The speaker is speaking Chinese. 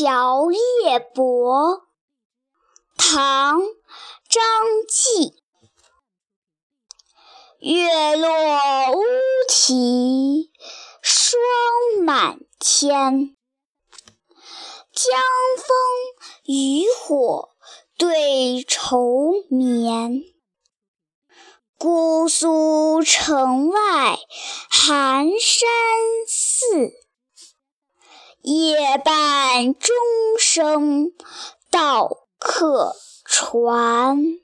小夜泊，唐·张继。月落乌啼霜满天，江枫渔火对愁眠。姑苏城外寒山寺，夜半钟声到客船。